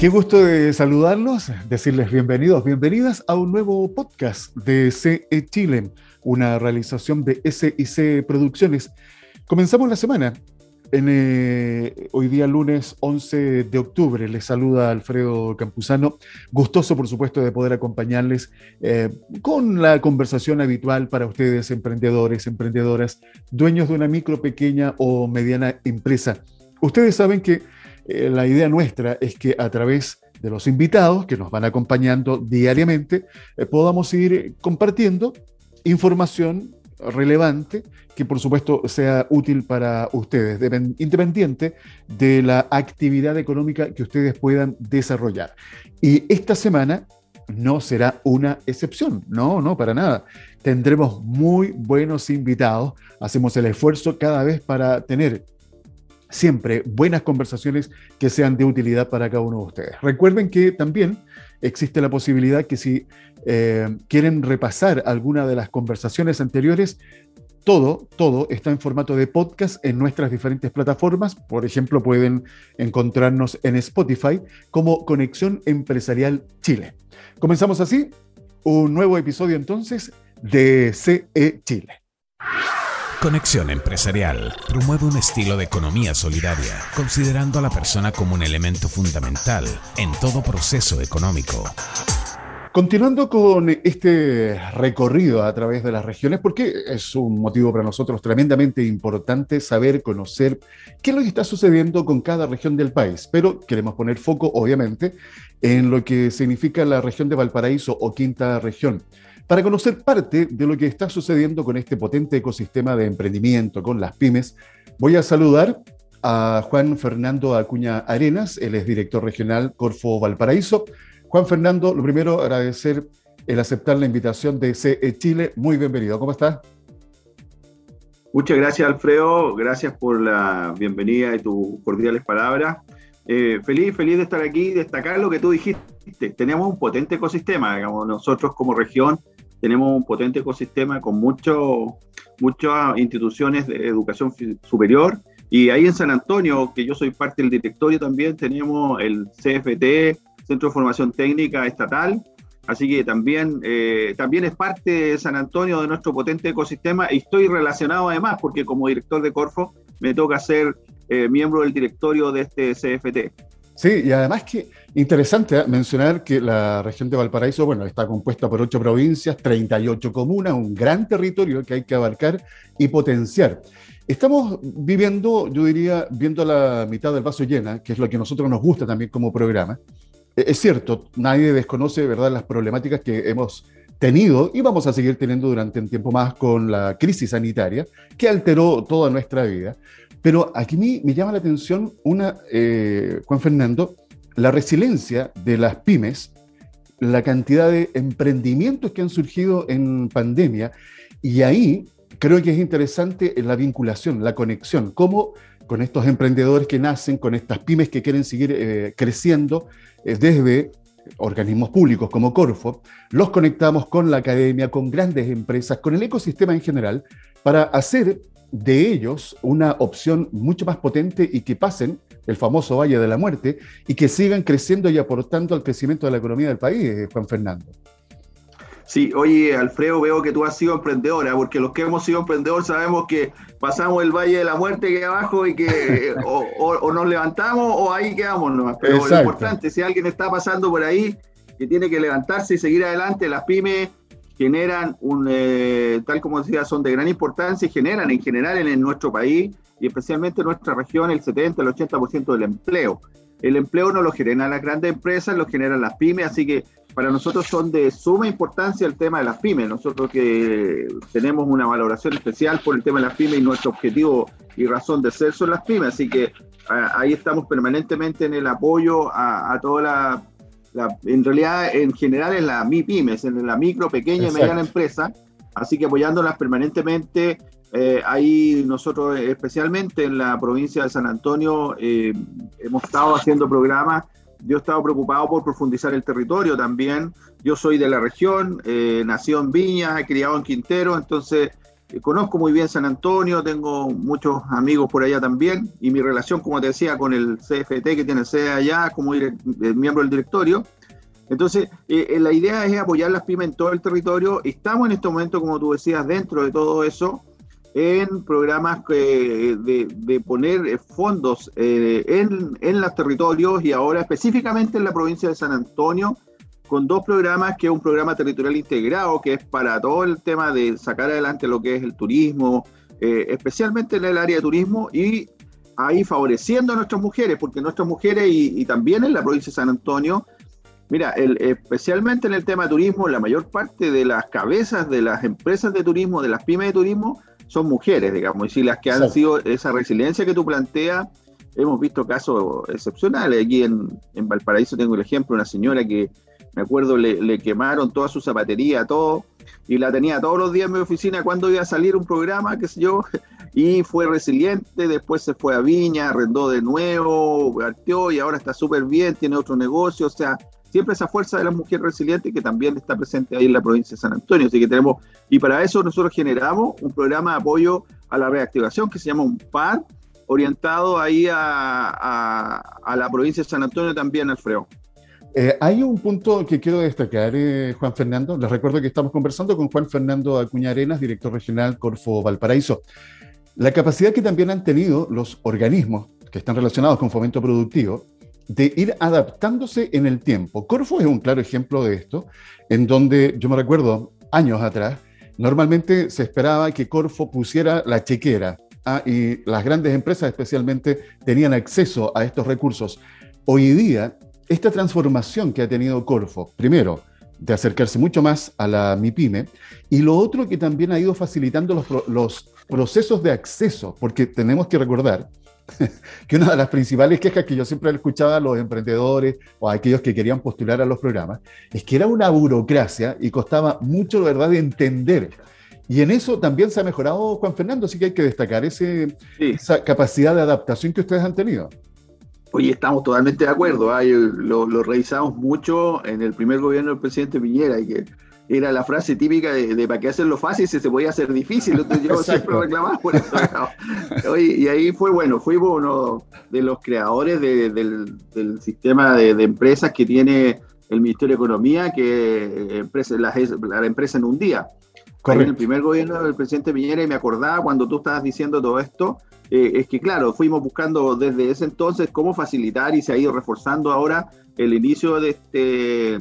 Qué gusto de saludarlos, decirles bienvenidos, bienvenidas a un nuevo podcast de CE Chile, una realización de SIC Producciones. Comenzamos la semana. En, eh, hoy día lunes 11 de octubre les saluda Alfredo Campuzano, gustoso por supuesto de poder acompañarles eh, con la conversación habitual para ustedes, emprendedores, emprendedoras, dueños de una micro, pequeña o mediana empresa. Ustedes saben que eh, la idea nuestra es que a través de los invitados que nos van acompañando diariamente, eh, podamos ir compartiendo información relevante que por supuesto sea útil para ustedes, independiente de la actividad económica que ustedes puedan desarrollar. Y esta semana no será una excepción, no, no, para nada. Tendremos muy buenos invitados, hacemos el esfuerzo cada vez para tener siempre buenas conversaciones que sean de utilidad para cada uno de ustedes. Recuerden que también existe la posibilidad que si eh, quieren repasar alguna de las conversaciones anteriores, todo, todo está en formato de podcast en nuestras diferentes plataformas. Por ejemplo, pueden encontrarnos en Spotify como Conexión Empresarial Chile. Comenzamos así un nuevo episodio entonces de CE Chile. Conexión Empresarial promueve un estilo de economía solidaria, considerando a la persona como un elemento fundamental en todo proceso económico. Continuando con este recorrido a través de las regiones, porque es un motivo para nosotros tremendamente importante saber, conocer qué es lo que está sucediendo con cada región del país, pero queremos poner foco, obviamente, en lo que significa la región de Valparaíso o quinta región para conocer parte de lo que está sucediendo con este potente ecosistema de emprendimiento, con las pymes, voy a saludar a Juan Fernando Acuña Arenas, él es director regional Corfo Valparaíso. Juan Fernando, lo primero, agradecer el aceptar la invitación de CE Chile. Muy bienvenido, ¿cómo está? Muchas gracias, Alfredo. Gracias por la bienvenida y tus cordiales palabras. Eh, feliz, feliz de estar aquí y destacar lo que tú dijiste. Tenemos un potente ecosistema, digamos, nosotros como región tenemos un potente ecosistema con mucho, muchas instituciones de educación superior. Y ahí en San Antonio, que yo soy parte del directorio también, tenemos el CFT, Centro de Formación Técnica Estatal. Así que también, eh, también es parte de San Antonio de nuestro potente ecosistema y estoy relacionado además porque como director de Corfo me toca ser eh, miembro del directorio de este CFT. Sí, y además que interesante ¿eh? mencionar que la región de Valparaíso, bueno, está compuesta por ocho provincias, 38 comunas, un gran territorio que hay que abarcar y potenciar. Estamos viviendo, yo diría, viendo la mitad del vaso llena, que es lo que a nosotros nos gusta también como programa. E, es cierto, nadie desconoce, ¿verdad?, las problemáticas que hemos tenido y vamos a seguir teniendo durante un tiempo más con la crisis sanitaria que alteró toda nuestra vida. Pero aquí me, llama la atención una, eh, Juan Fernando, la resiliencia de las pymes, la cantidad de emprendimientos que han surgido en pandemia, y ahí creo que es interesante la vinculación, la conexión, cómo con estos emprendedores que nacen, con estas pymes que quieren seguir eh, creciendo eh, desde organismos públicos como Corfo, los conectamos con la academia, con grandes empresas, con el ecosistema en general, para hacer de ellos una opción mucho más potente y que pasen el famoso Valle de la Muerte y que sigan creciendo y aportando al crecimiento de la economía del país, eh, Juan Fernando. Sí, oye, Alfredo, veo que tú has sido emprendedora, porque los que hemos sido emprendedores sabemos que pasamos el Valle de la Muerte que abajo y que o, nos levantamos o ahí quedamos nomás. Pero lo importante, si alguien está pasando por ahí, que tiene que levantarse y seguir adelante, las pymes generan un, eh, tal como decía, son de gran importancia y generan en general en, nuestro país y especialmente en nuestra región el 70, el 80% del empleo. El empleo no lo generan las grandes empresas, lo generan las pymes, así que para nosotros son de suma importancia el tema de las pymes. Nosotros que tenemos una valoración especial por el tema de las pymes y nuestro objetivo y razón de ser son las pymes, así que ahí estamos permanentemente en el apoyo a, a toda la en realidad, en general, en la MIPIMES, en la micro, pequeña y mediana empresa, así que apoyándolas permanentemente. Eh, ahí nosotros, especialmente en la provincia de San Antonio, eh, hemos estado haciendo programas. Yo he estado preocupado por profundizar el territorio también. Yo soy de la región, eh, nací en Viña, he criado en Quintero, entonces conozco muy bien San Antonio, tengo muchos amigos por allá también, y mi relación, como te decía, con el CFT que tiene sede allá como miembro del directorio. Entonces, la idea es apoyar las pymes en todo el territorio. Estamos en este momento, como tú decías, dentro de todo eso, en programas de, de, poner fondos en, en los territorios y ahora específicamente en la provincia de San Antonio, con dos programas, que es un programa territorial integrado, que es para todo el tema de sacar adelante lo que es el turismo, eh, especialmente en el área de turismo, y ahí favoreciendo a nuestras mujeres, porque nuestras mujeres y, también en la provincia de San Antonio, mira, especialmente en el tema de turismo, la mayor parte de las cabezas de las empresas de turismo, de las pymes de turismo, son mujeres, digamos, y si las que han sido esa resiliencia que tú planteas, hemos visto casos excepcionales. Aquí en, en Valparaíso tengo el ejemplo de una señora que me acuerdo, le, quemaron toda su zapatería, todo, y la tenía todos los días en mi oficina cuando iba a salir un programa, qué sé yo, y fue resiliente, después se fue a Viña, arrendó de nuevo, partió y ahora está súper bien, tiene otro negocio, o sea, siempre esa fuerza de la mujer resiliente que también está presente ahí en la provincia de San Antonio, así que tenemos, y para eso nosotros generamos un programa de apoyo a la reactivación que se llama un PAR, orientado ahí a, la provincia de San Antonio también, Alfredo. Eh, hay un punto que quiero destacar, eh, Juan Fernando. Les recuerdo que estamos conversando con Juan Fernando Acuña Arenas, director regional Corfo Valparaíso. La capacidad que también han tenido los organismos que están relacionados con fomento productivo de ir adaptándose en el tiempo. Corfo es un claro ejemplo de esto, en donde yo me recuerdo años atrás, normalmente se esperaba que Corfo pusiera la chequera ah, y las grandes empresas especialmente tenían acceso a estos recursos. Hoy día esta transformación que ha tenido Corfo, primero, de acercarse mucho más a la MIPYME, y lo otro que también ha ido facilitando los, procesos de acceso, porque tenemos que recordar que una de las principales quejas que yo siempre escuchaba a los emprendedores o a aquellos que querían postular a los programas es que era una burocracia y costaba mucho, verdad, de entender. Y en eso también se ha mejorado, Juan Fernando, así que hay que destacar ese, esa capacidad de adaptación que ustedes han tenido. Oye, estamos totalmente de acuerdo. ¿ah? Lo, revisamos mucho en el primer gobierno del presidente Piñera y que era la frase típica de, para qué hacerlo fácil si se podía hacer difícil. Entonces yo siempre reclamaba por eso. y ahí fue bueno, fuimos uno de los creadores del, sistema de, empresas que tiene el Ministerio de Economía, que empresa, la, la empresa en un día. En el primer gobierno del presidente Piñera y me acordaba cuando tú estabas diciendo todo esto, eh, es que claro, fuimos buscando desde ese entonces cómo facilitar y se ha ido reforzando ahora el inicio de este,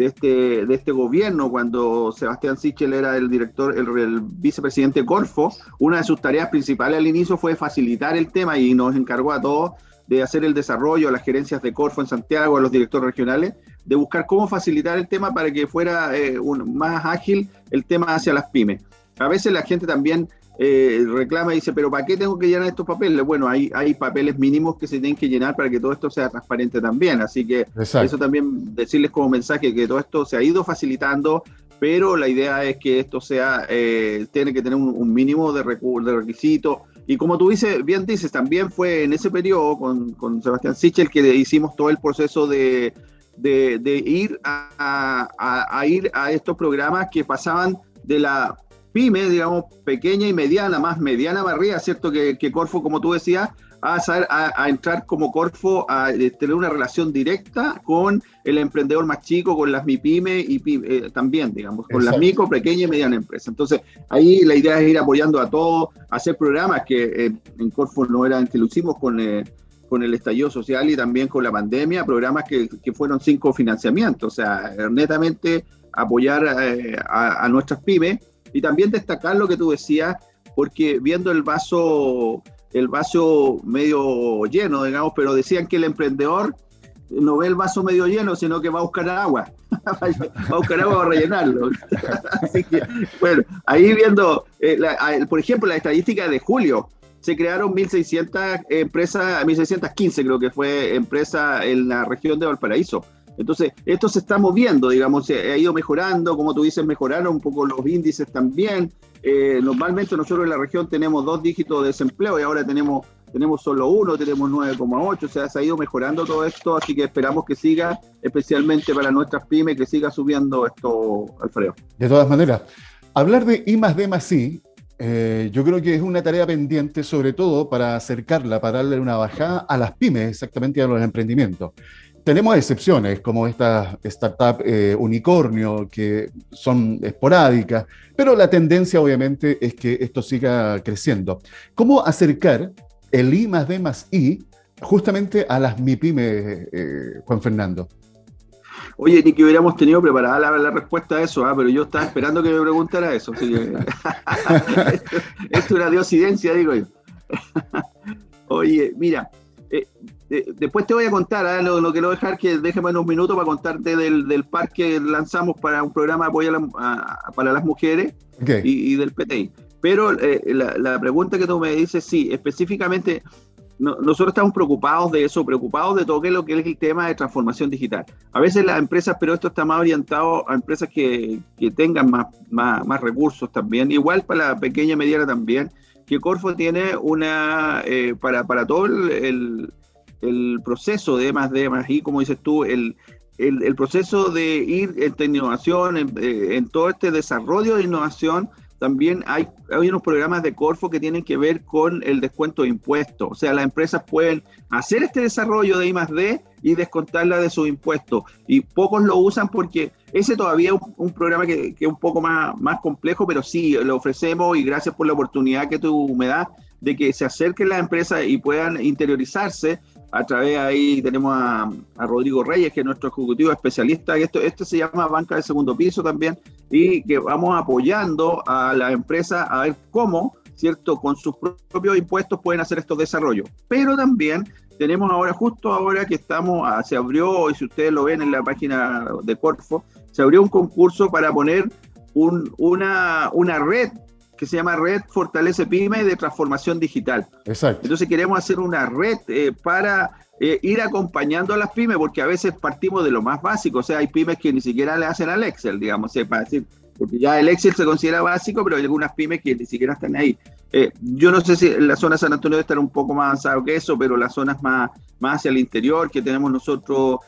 de este, de este gobierno, cuando Sebastián Sichel era el director, el, vicepresidente Corfo, una de sus tareas principales al inicio fue facilitar el tema y nos encargó a todos de hacer el desarrollo a las gerencias de Corfo en Santiago, a los directores regionales, de buscar cómo facilitar el tema para que fuera eh, más ágil el tema hacia las pymes. A veces la gente también eh, reclama y dice, pero ¿para qué tengo que llenar estos papeles? Bueno, hay, hay papeles mínimos que se tienen que llenar para que todo esto sea transparente también. Así que eso también decirles como mensaje que todo esto se ha ido facilitando, pero la idea es que esto sea, eh, tiene que tener un, mínimo de, de requisitos. Y como tú dices, bien dices, también fue en ese periodo con, con Sebastián Sichel que hicimos todo el proceso de, de, ir a, a ir a estos programas que pasaban de la pyme, digamos, pequeña y mediana, más mediana barriga, ¿cierto? Que, Corfo, como tú decías, a, a, entrar como Corfo a eh, tener una relación directa con el emprendedor más chico, con las MIPYME y eh, también, digamos, con las micro, pequeña y mediana empresas. Entonces, ahí la idea es ir apoyando a todos, hacer programas que eh, en Corfo no eran, que lo hicimos con, con el estallido social y también con la pandemia, programas que, que fueron cinco financiamientos, o sea, netamente apoyar a, a nuestras pymes y también destacar lo que tú decías, porque viendo el vaso, el vaso medio lleno, digamos, pero decían que el emprendedor no ve el vaso medio lleno, sino que va a buscar agua. va a buscar agua para rellenarlo. Así que, bueno, ahí viendo, eh, por ejemplo, la estadística de julio, se crearon 1.600 empresas, 1.615 creo que fue empresa en la región de Valparaíso. Entonces, esto se está moviendo, digamos, se ha ido mejorando, como tú dices, mejoraron un poco los índices también. Eh, normalmente nosotros en la región tenemos dos dígitos de desempleo y ahora tenemos, tenemos solo uno, tenemos 9,8, o sea, se ha ido mejorando todo esto, así que esperamos que siga, especialmente para nuestras pymes, que siga subiendo esto, Alfredo. De todas maneras, hablar de I más D más I eh, yo creo que es una tarea pendiente, sobre todo para acercarla, para darle una bajada a las pymes, exactamente a los emprendimientos. Tenemos excepciones, como estas startup eh, unicornio, que son esporádicas, pero la tendencia obviamente es que esto siga creciendo. ¿Cómo acercar el I más D más I justamente a las MIPYME, eh, Juan Fernando? Oye, ni que hubiéramos tenido preparada la, respuesta a eso, ¿ah? pero yo estaba esperando que me preguntara eso. esto, es una diosidencia, digo yo. Oye, mira, eh, eh, después te voy a contar, ¿ah? lo, que quiero dejar que déjeme unos minutos para contarte del, del parque que lanzamos para un programa de apoyo para las mujeres y, del PTI. Pero eh, la, la, pregunta que tú me dices, sí, específicamente nosotros estamos preocupados de eso, preocupados de todo lo que es el tema de transformación digital. A veces las empresas, pero esto está más orientado a empresas que, que tengan más, más, más, recursos también, igual para la pequeña y mediana también, que Corfo tiene una, eh, para, para todo el, el, proceso de más de más y, como dices tú, el, el, el proceso de ir en innovación, en, eh, en todo este desarrollo de innovación, también hay, hay unos programas de Corfo que tienen que ver con el descuento de impuestos. O sea, las empresas pueden hacer este desarrollo de I más D y descontarla de sus impuestos. Y pocos lo usan porque ese todavía es un, programa que, que, es un poco más, más complejo, pero sí, lo ofrecemos y gracias por la oportunidad que tú me das de que se acerquen las empresas y puedan interiorizarse a través ahí tenemos a, Rodrigo Reyes, que es nuestro ejecutivo especialista, esto, esto se llama banca de segundo piso también, y que vamos apoyando a la empresa a ver cómo, ¿cierto?, con sus propios impuestos pueden hacer estos desarrollos. Pero también tenemos ahora, justo ahora que estamos, ah, se abrió, y si ustedes lo ven en la página de Corfo, se abrió un concurso para poner un, una, una red que se llama Red Fortalece Pyme de Transformación Digital. Exacto. Entonces queremos hacer una red eh, para eh, ir acompañando a las pymes, porque a veces partimos de lo más básico, o sea, hay pymes que ni siquiera le hacen al Excel, digamos, para decir, porque ya el Excel se considera básico, pero hay algunas pymes que ni siquiera están ahí. Eh, yo no sé si en la zona de San Antonio debe estar un poco más avanzado que eso, pero las zonas más, más hacia el interior, que tenemos nosotros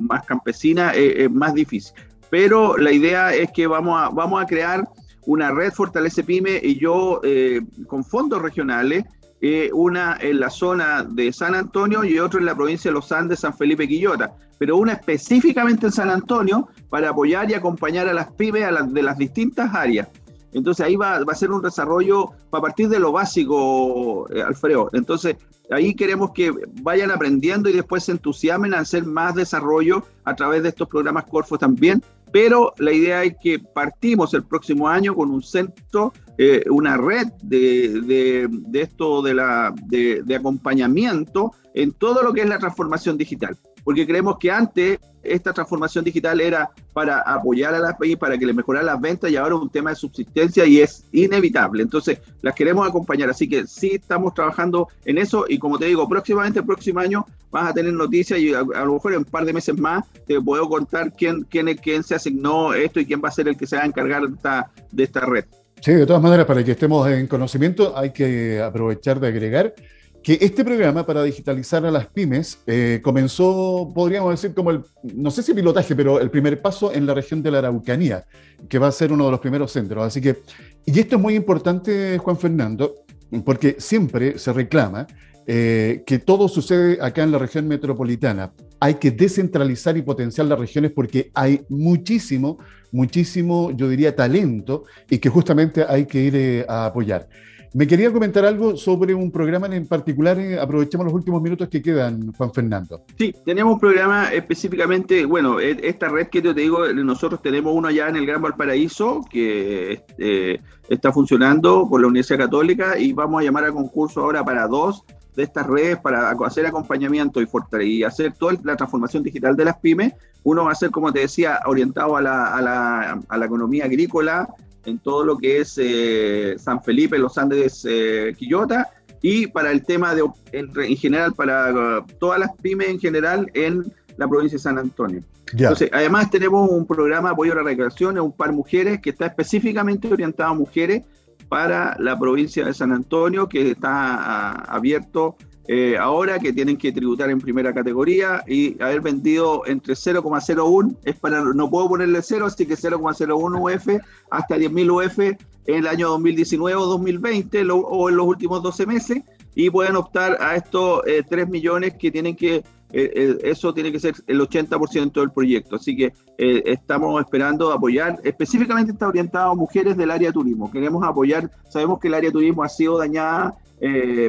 más campesinas, es más difícil. Pero la idea es que vamos a, vamos a crear una red Fortalece Pyme y yo eh, con fondos regionales, eh, una en la zona de San Antonio y otra en la provincia de Los Andes, San Felipe Quillota, pero una específicamente en San Antonio para apoyar y acompañar a las pymes de las distintas áreas. Entonces ahí va, a ser un desarrollo a partir de lo básico, eh, Alfredo. Entonces ahí queremos que vayan aprendiendo y después se entusiasmen a hacer más desarrollo a través de estos programas Corfo también, pero la idea es que partimos el próximo año con un centro, eh, una red de, esto de, la, de acompañamiento en todo lo que es la transformación digital porque creemos que antes esta transformación digital era para apoyar a las país, para que les mejoraran las ventas y ahora es un tema de subsistencia y es inevitable. Entonces, las queremos acompañar. Así que sí estamos trabajando en eso y como te digo, próximamente, el próximo año vas a tener noticias y a, lo mejor en un par de meses más te puedo contar quién, quién, quién se asignó esto y quién va a ser el que se va a encargar de esta red. Sí, de todas maneras, para que estemos en conocimiento, hay que aprovechar de agregar que este programa para digitalizar a las pymes eh, comenzó, podríamos decir, como el, no sé si pilotaje, pero el primer paso en la región de la Araucanía, que va a ser uno de los primeros centros. Así que, y esto es muy importante, Juan Fernando, porque siempre se reclama eh, que todo sucede acá en la región metropolitana. Hay que descentralizar y potenciar las regiones porque hay muchísimo, muchísimo, yo diría, talento y que justamente hay que ir eh, a apoyar. Me quería comentar algo sobre un programa en particular. Eh, aprovechemos los últimos minutos que quedan, Juan Fernando. Sí, tenemos un programa específicamente, bueno, e, esta red que te digo, nosotros tenemos uno allá en el Gran Valparaíso que eh, está funcionando por la Universidad Católica y vamos a llamar a concurso ahora para dos de estas redes para hacer acompañamiento y, y hacer toda la transformación digital de las pymes. Uno va a ser, como te decía, orientado a la, a la, a la economía agrícola, en todo lo que es eh, San Felipe, Los Andes, eh, Quillota, y para el tema de, en, general, para uh, todas las pymes en general en la provincia de San Antonio. Entonces, además tenemos un programa de apoyo a la recreación, un par mujeres que está específicamente orientado a mujeres para la provincia de San Antonio, que está uh, abierto eh, ahora que tienen que tributar en primera categoría y haber vendido entre 0,01, es para, no puedo ponerle 0, así que 0,01 UF hasta 10.000 UF en el año 2019 o 2020 o en los últimos 12 meses y pueden optar a estos 3 millones que tienen que eh, eh, eso tiene que ser el 80% del proyecto. Así que eh, estamos esperando apoyar, específicamente está orientado a mujeres del área de turismo. Queremos apoyar, sabemos que el área de turismo ha sido dañada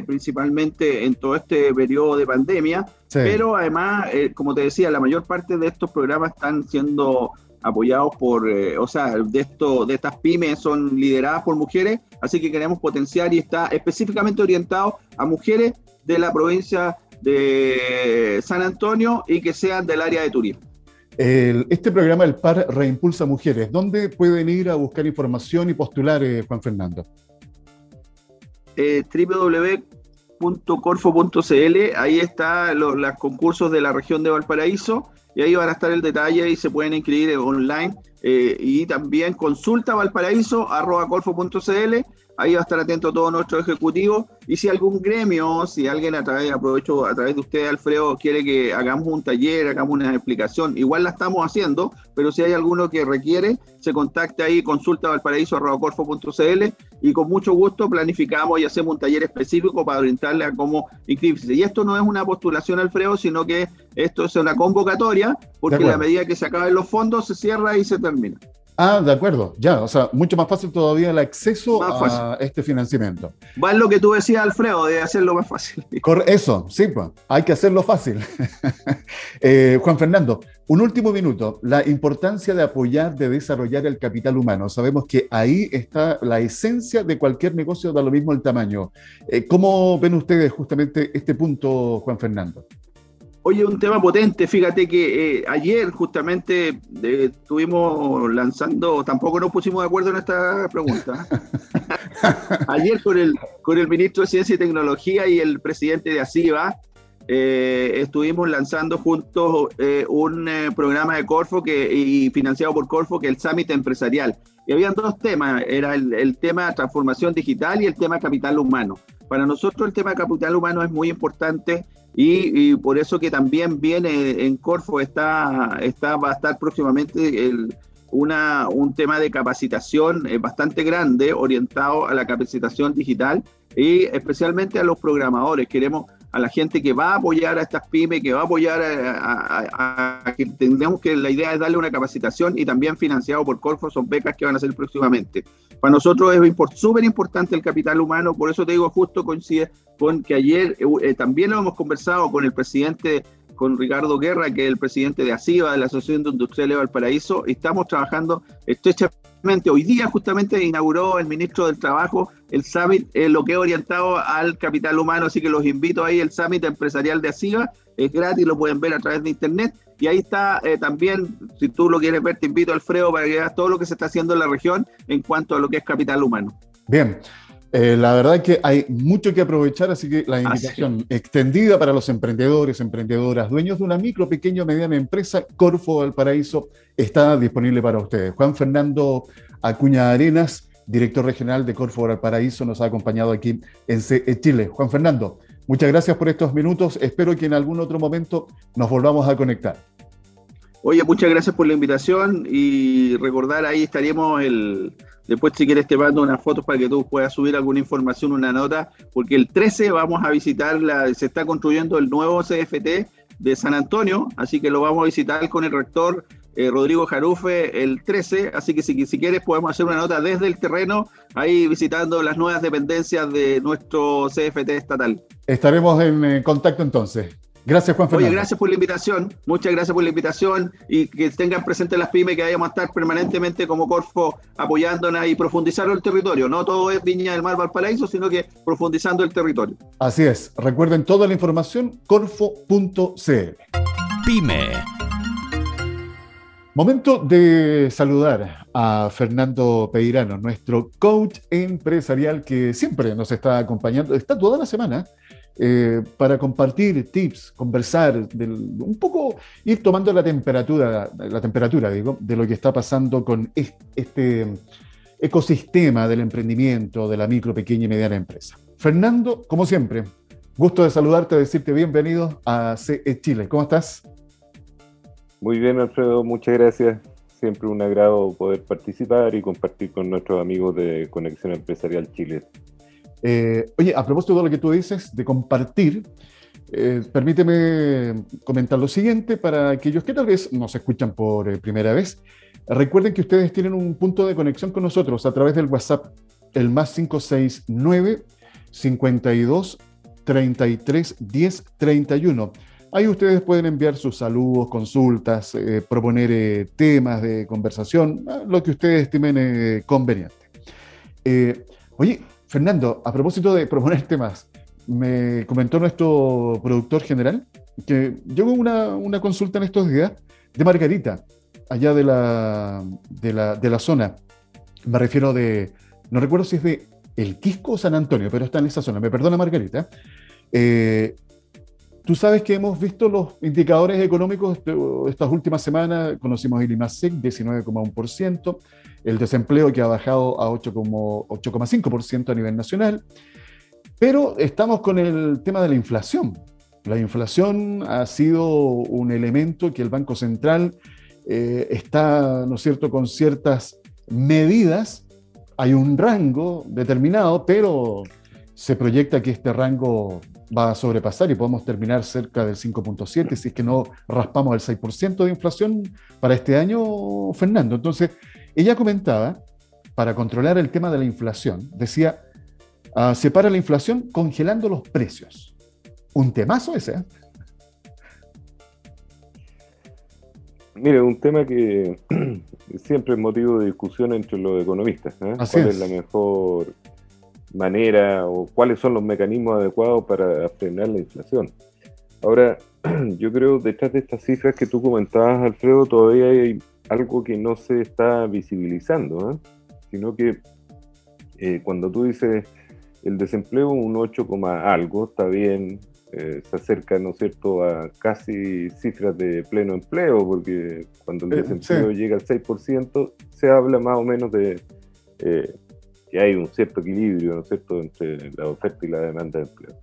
principalmente en todo este periodo de pandemia, pero además, como te decía, la mayor parte de estos programas están siendo apoyados por, o sea, de, esto, de estas pymes son lideradas por mujeres, así que queremos potenciar y está específicamente orientado a mujeres de la provincia de San Antonio y que sean del área de turismo. este programa, el PAR, reimpulsa mujeres. ¿Dónde pueden ir a buscar información y postular, eh, Juan Fernando? Eh, www.corfo.cl, ahí están los concursos de la región de Valparaíso y ahí van a estar el detalle y se pueden inscribir online. Eh, y también consulta valparaíso.corfo.cl Ahí va a estar atento todo nuestro ejecutivo. Y si algún gremio, si alguien a través, aprovecho a través de usted, Alfredo, quiere que hagamos un taller, hagamos una explicación, igual la estamos haciendo, pero si hay alguno que requiere, se contacte ahí, consulta valparaíso.corfo.cl y con mucho gusto planificamos y hacemos un taller específico para orientarle a cómo inscribirse. Y esto no es una postulación, Alfredo, sino que esto es una convocatoria, porque a la medida que se acaben los fondos, se cierra y se termina. Ah, de acuerdo, ya, o sea, mucho más fácil todavía el acceso a este financiamiento. Va lo que tú decías, Alfredo, de hacerlo más fácil. Eso, sí, pues, hay que hacerlo fácil. Eh, Juan Fernando, un último minuto, la importancia de apoyar, de desarrollar el capital humano. Sabemos que ahí está la esencia de cualquier negocio, da lo mismo el tamaño. Eh, ¿Cómo ven ustedes justamente este punto, Juan Fernando? Oye, un tema potente, fíjate que eh, ayer justamente eh, estuvimos lanzando, tampoco nos pusimos de acuerdo en esta pregunta. ayer con el, con el ministro de Ciencia y Tecnología y el presidente de ASIVA, eh, estuvimos lanzando juntos un programa de Corfo que, y financiado por Corfo, que es el Summit Empresarial. Y habían dos temas, era el, el tema transformación digital y el tema capital humano. Para nosotros el tema capital humano es muy importante y, por eso que también viene en Corfo, está, está, va a estar próximamente el, una, un tema de capacitación eh, bastante grande orientado a la capacitación digital y especialmente a los programadores. Queremos a la gente que va a apoyar a estas pymes, que va a apoyar a, que tengamos que la idea es darle una capacitación y también financiado por Corfo, son becas que van a ser próximamente. Para nosotros es súper importante el capital humano, por eso te digo, justo coincide con que ayer eh, eh, también lo hemos conversado con el presidente con Ricardo Guerra, que es el presidente de ASIVA, de la Asociación de Industriales de Valparaíso, y estamos trabajando estrechamente. Hoy día justamente inauguró el ministro del Trabajo el Summit, eh, lo que es orientado al capital humano, así que los invito ahí, el Summit Empresarial de ASIVA, es gratis, lo pueden ver a través de internet, y ahí está eh, también, si tú lo quieres ver, te invito Alfredo para que veas todo lo que se está haciendo en la región en cuanto a lo que es capital humano. Bien, eh, la verdad que hay mucho que aprovechar, así que la invitación extendida para los emprendedores, emprendedoras, dueños de una micro, pequeña o mediana empresa, Corfo Valparaíso, está disponible para ustedes. Juan Fernando Acuña Arenas, director regional de Corfo Valparaíso, nos ha acompañado aquí en Chile. Juan Fernando, muchas gracias por estos minutos. Espero que en algún otro momento nos volvamos a conectar. Oye, muchas gracias por la invitación y recordar ahí estaríamos el Después, si quieres, te mando unas fotos para que tú puedas subir alguna información, una nota, porque el 13 vamos a visitar, la, se está construyendo el nuevo CFT de San Antonio, así que lo vamos a visitar con el rector eh, Rodrigo Jarufe el 13, así que si, quieres podemos hacer una nota desde el terreno, ahí visitando las nuevas dependencias de nuestro CFT estatal. Estaremos en eh, contacto entonces. Gracias, Juan Fernando. Oye, gracias por la invitación. Muchas gracias por la invitación y que tengan presente las pymes que vayamos a estar permanentemente como Corfo apoyándonos y profundizando el territorio. No todo es Viña del Mar Valparaíso, sino que profundizando el territorio. Así es. Recuerden toda la información corfo.cl. Pyme. Momento de saludar a Fernando Peirano, nuestro coach empresarial que siempre nos está acompañando, está toda la semana eh, para compartir tips, conversar, un poco ir tomando la temperatura, la temperatura, digo, de lo que está pasando con este ecosistema del emprendimiento, de la micro, pequeña y mediana empresa. Fernando, como siempre, gusto de saludarte, decirte bienvenido a CE Chile. ¿Cómo estás? Muy bien, Alfredo, muchas gracias. Siempre un agrado poder participar y compartir con nuestros amigos de Conexión Empresarial Chile. Eh, oye, a propósito de lo que tú dices, de compartir, eh, permíteme comentar lo siguiente para aquellos que tal vez nos escuchan por eh, primera vez. Recuerden que ustedes tienen un punto de conexión con nosotros a través del WhatsApp, el más 569 52 33 10 31. Ahí ustedes pueden enviar sus saludos, consultas, eh, proponer temas de conversación, lo que ustedes estimen conveniente. oye, Fernando, a propósito de proponer temas, me comentó nuestro productor general que llegó una, una consulta en estos días de Margarita, allá de la, de la, de la zona. Me refiero de, no recuerdo si es de El Quisco o San Antonio, pero está en esa zona. Me perdona Margarita. Eh, tú sabes que hemos visto los indicadores económicos estas últimas semanas. Conocimos el IMASEC, 19,1%, el desempleo que ha bajado a 8,5% a nivel nacional. Pero estamos con el tema de la inflación. La inflación ha sido un elemento que el Banco Central eh, está, ¿no es cierto?, con ciertas medidas. Hay un rango determinado, pero se proyecta que este rango va a sobrepasar y podemos terminar cerca del 5.7 si es que no raspamos el 6% de inflación para este año, Fernando. Entonces, ella comentaba, para controlar el tema de la inflación, decía, uh, separa la inflación congelando los precios. Un temazo ese. ¿eh? Mire, un tema que siempre es motivo de discusión entre los economistas. ¿eh? ¿Cuál es. la mejor manera o cuáles son los mecanismos adecuados para frenar la inflación? Ahora, yo creo detrás de estas cifras que tú comentabas, Alfredo, todavía hay algo que no se está visibilizando, ¿eh? sino que eh, cuando tú dices el desempleo un 8, algo, está bien, eh, se acerca, ¿no es cierto?, a casi cifras de pleno empleo, porque cuando el desempleo llega al 6%, se habla más o menos de eh, que hay un cierto equilibrio, ¿no es cierto?, entre la oferta y la demanda de empleo.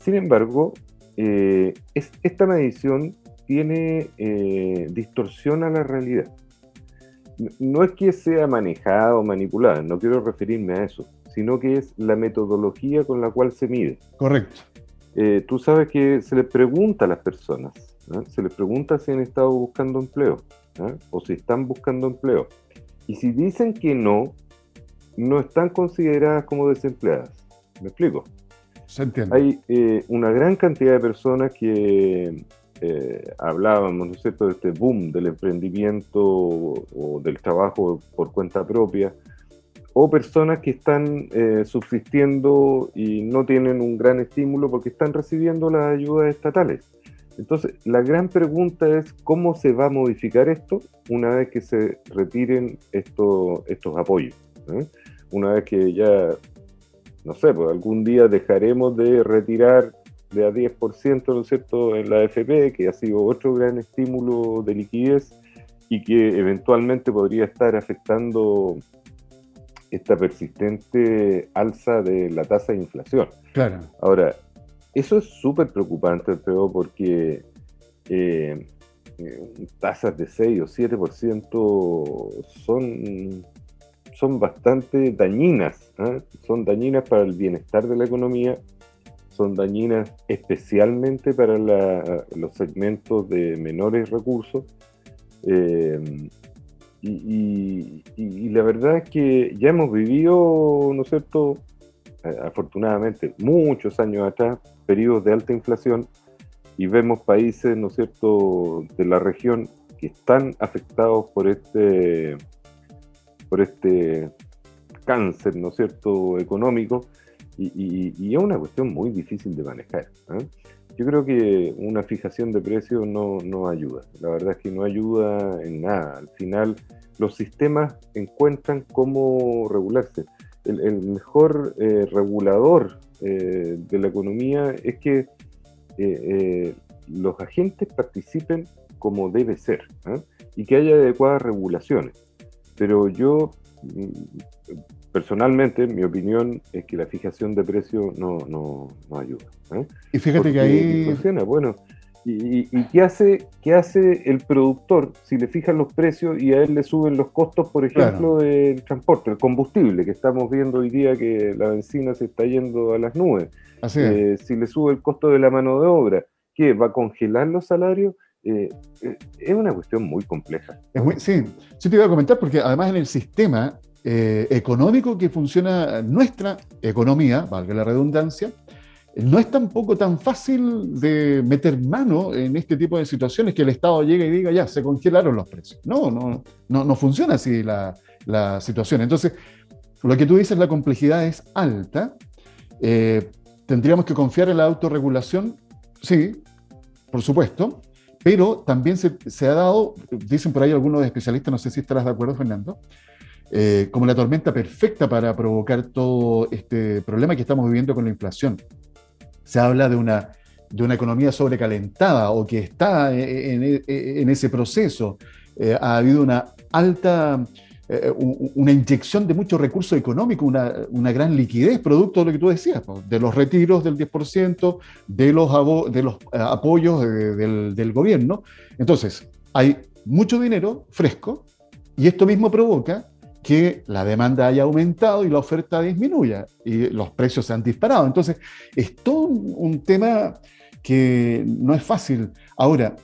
Sin embargo, es, esta medición tiene, distorsiona la realidad. No es que sea manejada o manipulada, no quiero referirme a eso, sino que es la metodología con la cual se mide. Correcto. Eh, tú sabes que se les pregunta a las personas, se les pregunta si han estado buscando empleo o si están buscando empleo. Y si dicen que no, no están consideradas como desempleadas. ¿Me explico? Se entiende. Hay eh, una gran cantidad de personas que eh, hablábamos, ¿no es cierto?, de este boom del emprendimiento o del trabajo por cuenta propia, o personas que están eh, subsistiendo y no tienen un gran estímulo porque están recibiendo las ayudas estatales. Entonces, la gran pregunta es cómo se va a modificar esto una vez que se retiren estos apoyos. ¿eh? Una vez que ya, no sé, pues algún día dejaremos de retirar de a 10%, ¿no es cierto?, en la AFP, que ha sido otro gran estímulo de liquidez y que eventualmente podría estar afectando esta persistente alza de la tasa de inflación. Claro. Ahora, eso es súper preocupante, porque eh, eh, tasas de 6 o 7% son, son bastante dañinas, ¿eh? son dañinas para el bienestar de la economía, son dañinas especialmente para los segmentos de menores recursos. Y, la verdad es que ya hemos vivido, ¿no es cierto?, eh, afortunadamente, muchos años atrás, periodos de alta inflación y vemos países, ¿no es cierto?, de la región que están afectados por este, por este cáncer, ¿no es cierto?, económico y, es una cuestión muy difícil de manejar. ¿eh? Yo creo que una fijación de precios no, no, ayuda. La verdad es que no ayuda en nada. Al final, los sistemas encuentran cómo regularse. El, mejor eh, regulador eh, de la economía es que los agentes participen como debe ser y que haya adecuadas regulaciones. Pero yo mm, personalmente, mi opinión es que la fijación de precio no, no, no ayuda. ¿eh? Y fíjate que ahí... Funciona, bueno. ¿Y, qué, hace, qué hace el productor si le fijan los precios y a él le suben los costos, por ejemplo, del transporte, el combustible, que estamos viendo hoy día que la benzina se está yendo a las nubes? Eh, si le sube el costo de la mano de obra, ¿qué? ¿Va a congelar los salarios? Eh, eh, es una cuestión muy compleja. Sí, sí te iba a comentar porque además en el sistema económico que funciona nuestra economía, valga la redundancia, no es tampoco tan fácil de meter mano en este tipo de situaciones que el Estado llegue y diga, ya, se congelaron los precios. No, no, no, no funciona así la, la, situación. Entonces, lo que tú dices, la complejidad es alta. Eh, ¿Tendríamos que confiar en la autorregulación? Sí, por supuesto, pero también se, ha dado, dicen por ahí algunos especialistas, no sé si estarás de acuerdo, Fernando, eh, como la tormenta perfecta para provocar todo este problema que estamos viviendo con la inflación se habla de una, de una economía sobrecalentada o que está en, ese proceso. Eh, ha habido una alta, eh, una inyección de mucho recurso económico, una, una, gran liquidez, producto de lo que tú decías, de los retiros del 10%, de los, de los eh, apoyos del, del gobierno. Entonces, hay mucho dinero fresco y esto mismo provoca que la demanda haya aumentado y la oferta disminuya y los precios se han disparado. Entonces, es todo un, tema que no es fácil. Ahora,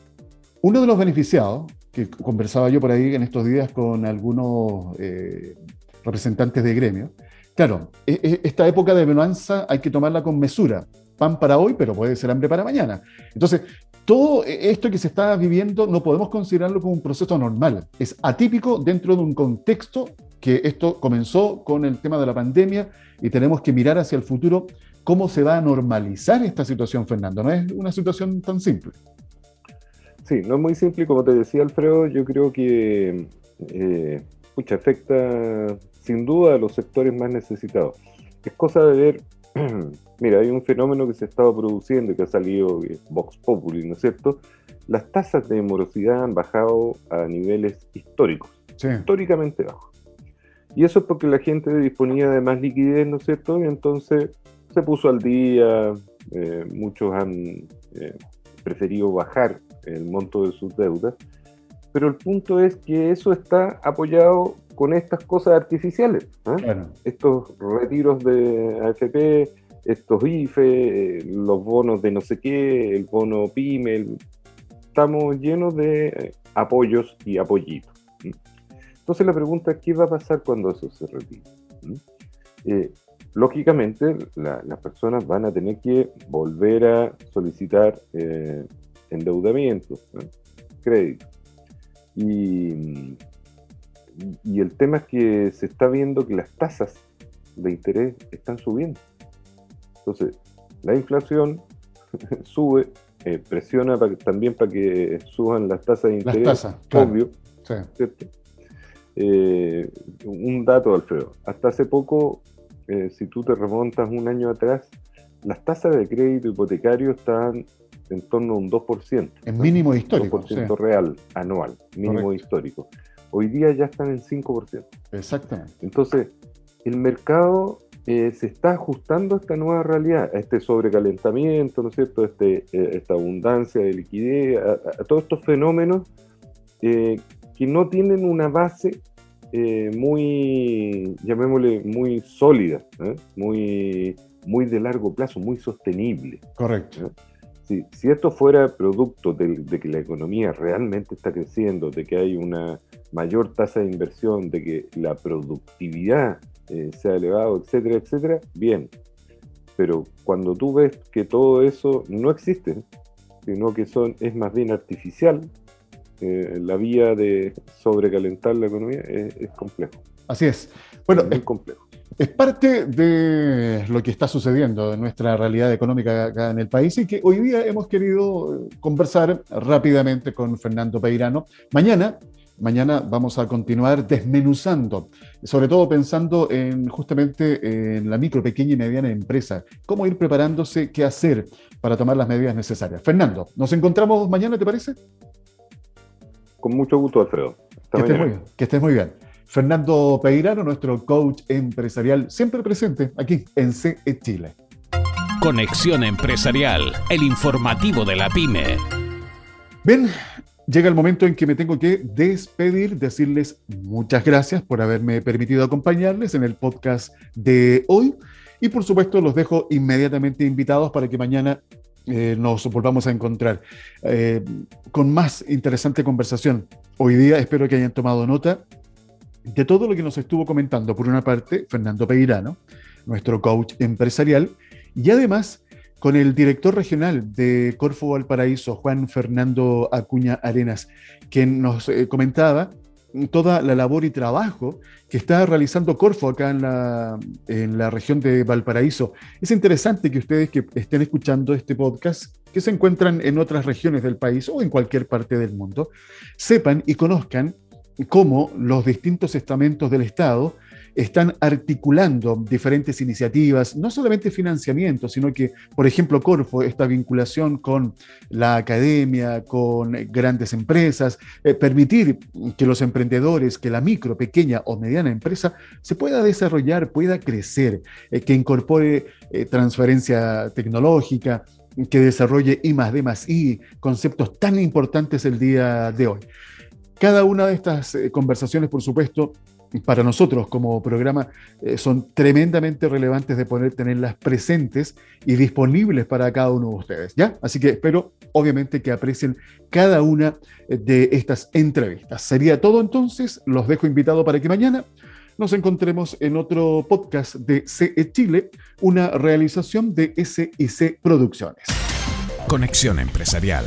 uno de los beneficiados, que conversaba yo por ahí en estos días con algunos eh, representantes de gremio, claro, e, e, esta época de bonanza hay que tomarla con mesura. Pan para hoy, pero puede ser hambre para mañana. Entonces, todo esto que se está viviendo no podemos considerarlo como un proceso normal. Es atípico dentro de un contexto que esto comenzó con el tema de la pandemia y tenemos que mirar hacia el futuro cómo se va a normalizar esta situación, Fernando. No es una situación tan simple. Sí, no es muy simple como te decía Alfredo, yo creo que eh, afecta sin duda a los sectores más necesitados. Es cosa de ver, mira, hay un fenómeno que se ha estado produciendo y que ha salido Vox Populi, ¿no es cierto? Las tasas de morosidad han bajado a niveles históricos, históricamente bajos. Y eso es porque la gente disponía de más liquidez, ¿no es cierto? Y entonces se puso al día, eh, muchos han eh, preferido bajar el monto de sus deudas, pero el punto es que eso está apoyado con estas cosas artificiales, ¿eh? estos retiros de AFP, estos IFE, los bonos de no sé qué, el bono PYME, estamos llenos de apoyos y apoyitos. Entonces la pregunta es, ¿qué va a pasar cuando eso se retire? Eh, lógicamente, las personas van a tener que volver a solicitar eh, endeudamiento, crédito. Y, y el tema es que se está viendo que las tasas de interés están subiendo. Entonces, la inflación sube, eh, presiona también para que suban las tasas de interés, obvio, ¿cierto? Eh, un dato, Alfredo. Hasta hace poco, eh, si tú te remontas un año atrás, las tasas de crédito hipotecario estaban en torno a un 2%. En mínimo histórico. 2% real, anual, mínimo histórico. Hoy día ya están en 5%. Exactamente. Entonces, el mercado eh, se está ajustando a esta nueva realidad, a este sobrecalentamiento, ¿no es cierto? Este, esta abundancia de liquidez, a, todos estos fenómenos que no tienen una base eh, muy, llamémosle, muy sólida, ¿eh? muy, muy de largo plazo, muy sostenible. Correcto. ¿eh? Si, si, esto fuera producto de, que la economía realmente está creciendo, de que hay una mayor tasa de inversión, de que la productividad se ha elevado, etcétera, etcétera, bien. Pero cuando tú ves que todo eso no existe, sino que son, es más bien artificial, eh, la vía de sobrecalentar la economía es, complejo. Así es. Bueno, es, complejo. Es parte de lo que está sucediendo en nuestra realidad económica acá en el país y que hoy día hemos querido conversar rápidamente con Fernando Peirano. Mañana Mañana vamos a continuar desmenuzando, sobre todo pensando en justamente en la micro, pequeña y mediana empresa, cómo ir preparándose, qué hacer para tomar las medidas necesarias. Fernando, nos encontramos mañana, ¿te parece? Con mucho gusto, Alfredo. que, estés muy bien, que estés muy bien. Fernando Peirano, nuestro coach empresarial, siempre presente aquí en CE Chile. Conexión Empresarial, el informativo de la pyme. Bien, llega el momento en que me tengo que despedir, decirles muchas gracias por haberme permitido acompañarles en el podcast de hoy. Y por supuesto los dejo inmediatamente invitados para que mañana eh, nos volvamos a encontrar eh, con más interesante conversación. Hoy día espero que hayan tomado nota de todo lo que nos estuvo comentando, por una parte, Fernando Peirano, nuestro coach empresarial, y además con el director regional de Corfo Valparaíso, Juan Fernando Acuña Arenas, quien nos eh, comentaba toda la labor y trabajo que está realizando Corfo acá en la, en la región de Valparaíso. Es interesante que ustedes que estén escuchando este podcast, que se encuentran en otras regiones del país o en cualquier parte del mundo, sepan y conozcan cómo los distintos estamentos del Estado están articulando diferentes iniciativas, no solamente financiamiento, sino que, por ejemplo, Corfo, esta vinculación con la academia, con grandes empresas, eh, permitir que los emprendedores, que la micro, pequeña o mediana empresa se pueda desarrollar, pueda crecer, eh, que incorpore eh, transferencia tecnológica, que desarrolle I D I, conceptos tan importantes el día de hoy. Cada una de estas conversaciones, por supuesto, para nosotros como programa eh, son tremendamente relevantes de poder tenerlas presentes y disponibles para cada uno de ustedes, ¿ya? Así que espero obviamente que aprecien cada una eh, de estas entrevistas. Sería todo entonces, los dejo invitados para que mañana nos encontremos en otro podcast de CE Chile, una realización de SIC Producciones. Conexión Empresarial